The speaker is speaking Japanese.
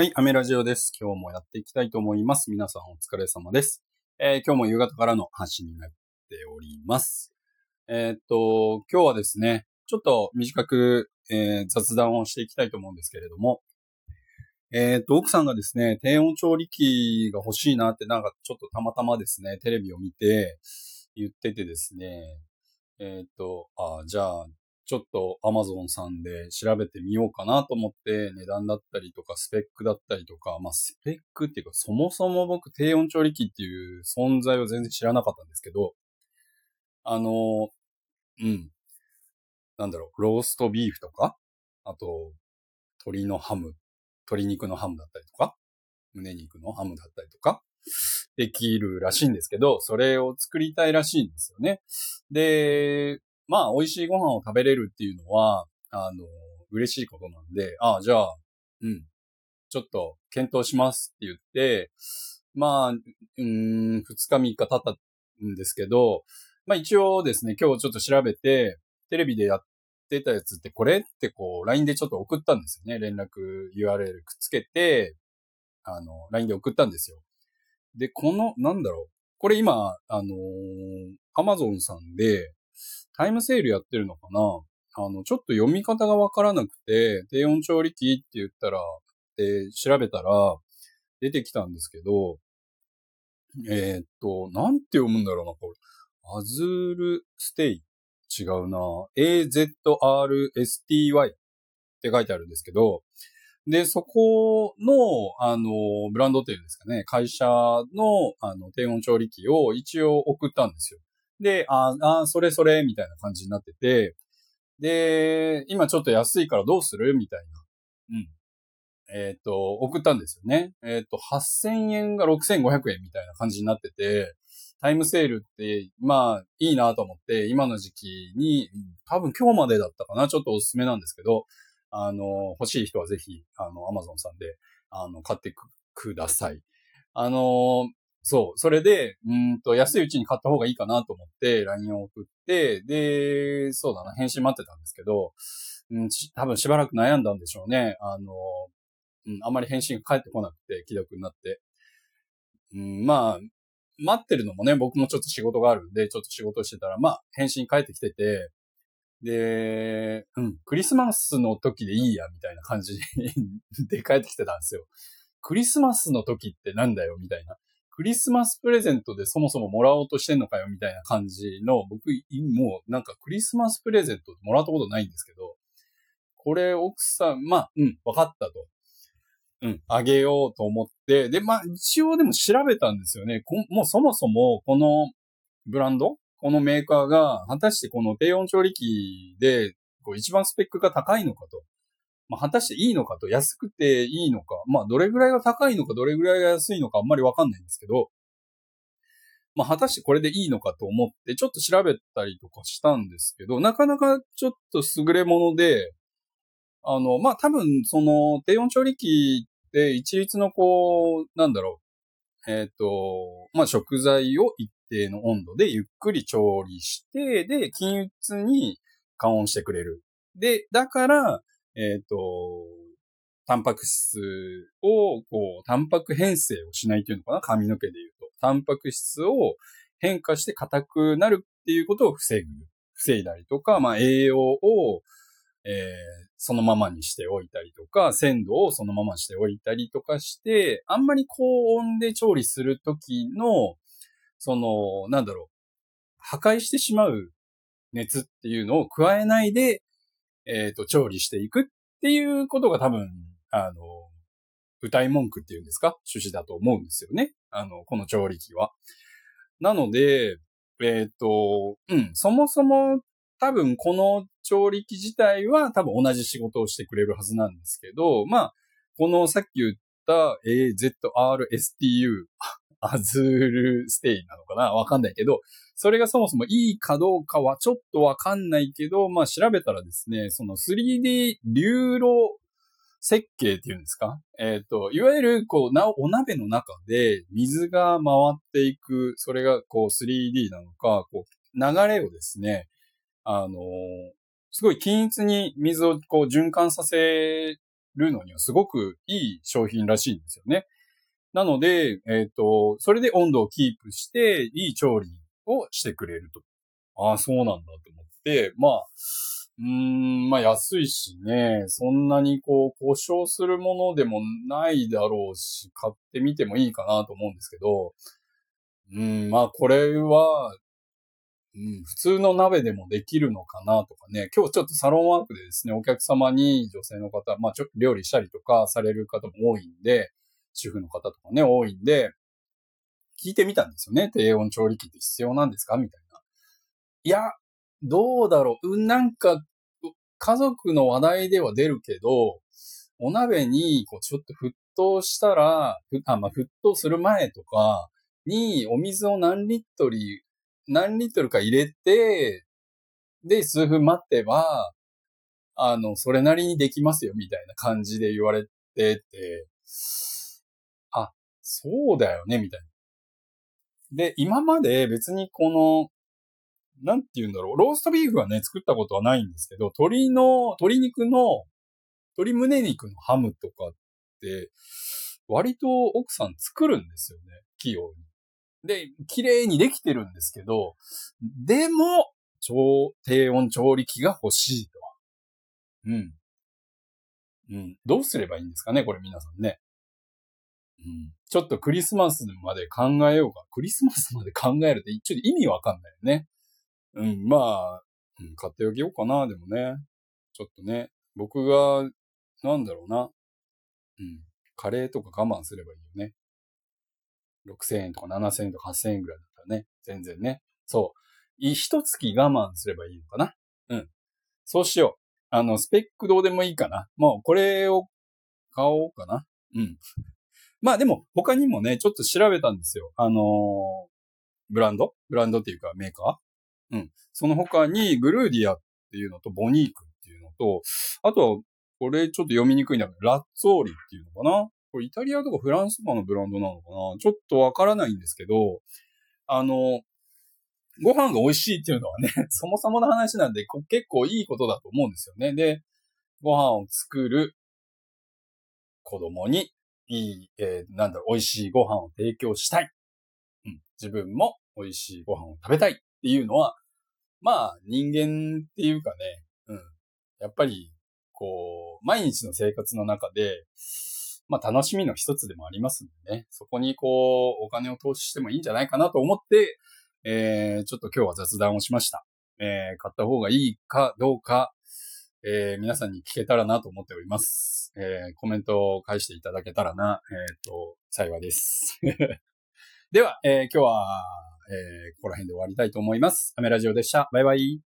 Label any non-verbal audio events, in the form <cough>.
はい、アメラジオです。今日もやっていきたいと思います。皆さんお疲れ様です。えー今日も夕方からの発信になっております。えーっと、今日はですね、ちょっと短く、えー雑談をしていきたいと思うんですけれども、えっと、奥さんがですね、低温調理器が欲しいなって、なんかちょっとたまたまですね、テレビを見て言っててですね、えっと、あじゃあ、ちょっと Amazon さんで調べてみようかなと思って値段だったりとかスペックだったりとか、まあスペックっていうかそもそも僕低温調理器っていう存在を全然知らなかったんですけど、あの、うん。なんだろう、ローストビーフとか、あと、鶏のハム、鶏肉のハムだったりとか、胸肉のハムだったりとか、できるらしいんですけど、それを作りたいらしいんですよね。で、まあ、美味しいご飯を食べれるっていうのは、あの、嬉しいことなんで、ああ、じゃあ、うん、ちょっと検討しますって言って、まあ、うん、二日三日経ったんですけど、まあ一応ですね、今日ちょっと調べて、テレビでやってたやつってこれってこう、LINE でちょっと送ったんですよね。連絡 URL くっつけて、あの、LINE で送ったんですよ。で、この、なんだろう。これ今、あのー、Amazon さんで、タイムセールやってるのかな？あの、ちょっと読み方がわからなくて、低温調理器って言ったら、で、調べたら、出てきたんですけど、えーっと、なんて読むんだろうな、これ。アズールステイ。違うな。AZRSTY って書いてあるんですけど、で、そこの、あの、ブランドっていうですかね、会社の、あの、低温調理器を一応送ったんですよ。で、ああ、それそれ、みたいな感じになってて、で、今ちょっと安いからどうする？みたいな。うん。えっ、と、送ったんですよね。えっ、と、8000円が6500円みたいな感じになってて、タイムセールって、まあ、いいなと思って、今の時期に、多分今日までだったかな、ちょっとおすすめなんですけど、あの、欲しい人はぜひ、あの、アマゾンさんで、あの、買って、ください。あの、そう、それで、うーんと、安いうちに買った方がいいかなと思って、LINE を送って、で、そうだな、返信待ってたんですけど、うん、し多分しばらく悩んだんでしょうね。あの、うん、あんまり返信が返ってこなくて、既読になって。うん、まあ、待ってるのもね、僕もちょっと仕事があるんで、ちょっと仕事してたら、まあ、返信返ってきてて、で、うん、クリスマスの時でいいや、みたいな感じ <laughs> で返ってきてたんですよ。クリスマスの時ってなんだよ、みたいな。クリスマスプレゼントでそもそももらおうとしてんのかよ、みたいな感じの、僕、もうなんかクリスマスプレゼントもらったことないんですけど、これ奥さん、まあ、うん、わかったと。うん、あげようと思って、で、まあ、一応でも調べたんですよね。こもうそもそも、このブランドこのメーカーが、果たしてこの低温調理器で、こう一番スペックが高いのかと。まあ、果たしていいのかと、安くていいのか、まあ、どれぐらいが高いのか、どれぐらいが安いのか、あんまりわかんないんですけど、まあ、果たしてこれでいいのかと思って、ちょっと調べたりとかしたんですけど、なかなかちょっと優れもので、あの、まあ、多分、その、低温調理器って一律のこう、なんだろう、えっ、と、まあ、食材を一定の温度でゆっくり調理して、で、均一に加温してくれる。で、だから、えっ、と、タンパク質を、こう、タンパク変性をしないというのかな？髪の毛で言うと。タンパク質を変化して硬くなるっていうことを防ぐ。防いだりとか、まあ、栄養を、えーそのままにしておいたりとか、鮮度をそのまましておいたりとかして、あんまり高温で調理するときの、その、なんだろう、破壊してしまう熱っていうのを加えないで、えっ、と、調理していくっていうことが多分、あの、歌い文句っていうんですか？趣旨だと思うんですよね。あの、この調理器は。なので、えっ、と、うん、そもそも多分この調理器自体は多分同じ仕事をしてくれるはずなんですけど、まあ、このさっき言った AZRSTU、アズールステイなのかな？わかんないけど、それがそもそもいいかどうかはちょっとわかんないけど、まあ調べたらですね、その 3D 流路設計っていうんですか？えっ、と、いわゆる、こう、な、お鍋の中で水が回っていく、それがこう 3D なのか、こう、流れをですね、あのすごい均一に水をこう循環させるのにはすごくいい商品らしいんですよね。なので、えっ、と、それで温度をキープして、いい調理をしてくれると。ああ、そうなんだと思って、まあ、うん、まあ安いしね、そんなにこう、故障するものでもないだろうし、買ってみてもいいかなと思うんですけど、うん、まあこれは、うん、普通の鍋でもできるのかなとかね、今日ちょっとサロンワークでですね、お客様に女性の方、まあちょっと料理したりとかされる方も多いんで、主婦の方とかね、多いんで、聞いてみたんですよね。低温調理器って必要なんですか？みたいな。いや、どうだろう。うんなんか、家族の話題では出るけど、お鍋に、こう、ちょっと沸騰したら、あ、まあ、沸騰する前とかに、お水を何リットル、何リットルか入れて、で、数分待ってば、あの、それなりにできますよ、みたいな感じで言われてて、そうだよね、みたいな。で、今まで別にこの、なんて言うんだろう。ローストビーフはね、作ったことはないんですけど、鶏の、鶏肉の、鶏胸肉のハムとかって、割と奥さん作るんですよね。器用に。で、綺麗にできてるんですけど、でも、超、低温調理器が欲しいと。うん。うん。どうすればいいんですかねこれ皆さんね。うん。ちょっとクリスマスまで考えようか。クリスマスまで考えるって、ちょっと意味わかんないよね。うん、まあ、買っておきようかな、でもね。ちょっとね、僕が、なんだろうな。うん、カレーとか我慢すればいいよね。6000円とか7000円とか8000円ぐらいだったらね、全然ね。そう。一月我慢すればいいのかな。うん。そうしよう。あの、スペックどうでもいいかな。もうこれを買おうかな。うん。まあでも他にもね、ちょっと調べたんですよ。あのー、ブランド？ブランドっていうかメーカー？うん。その他にグルーディアっていうのとボニークっていうのと、あと、これちょっと読みにくいんだけど、ラッツォーリっていうのかな？これイタリアとかフランスとかのブランドなのかな？ちょっとわからないんですけど、あの、ご飯が美味しいっていうのはね、<laughs> そもそもの話なんで結構いいことだと思うんですよね。で、ご飯を作る子供にいい、えー、なんだろう、美味しいご飯を提供したい。うん。自分も美味しいご飯を食べたいっていうのは、まあ、人間っていうかね、うん。やっぱり、こう、毎日の生活の中で、まあ楽しみの一つでもありますんでね。そこにこう、お金を投資してもいいんじゃないかなと思って、えー、ちょっと今日は雑談をしました。えー、買った方がいいかどうか、えー、皆さんに聞けたらなと思っております。えー、コメントを返していただけたらな、えっ、ー、と、幸いです。<laughs> では、えー、今日は、えー、ここら辺で終わりたいと思います。アメラジオでした。バイバイ。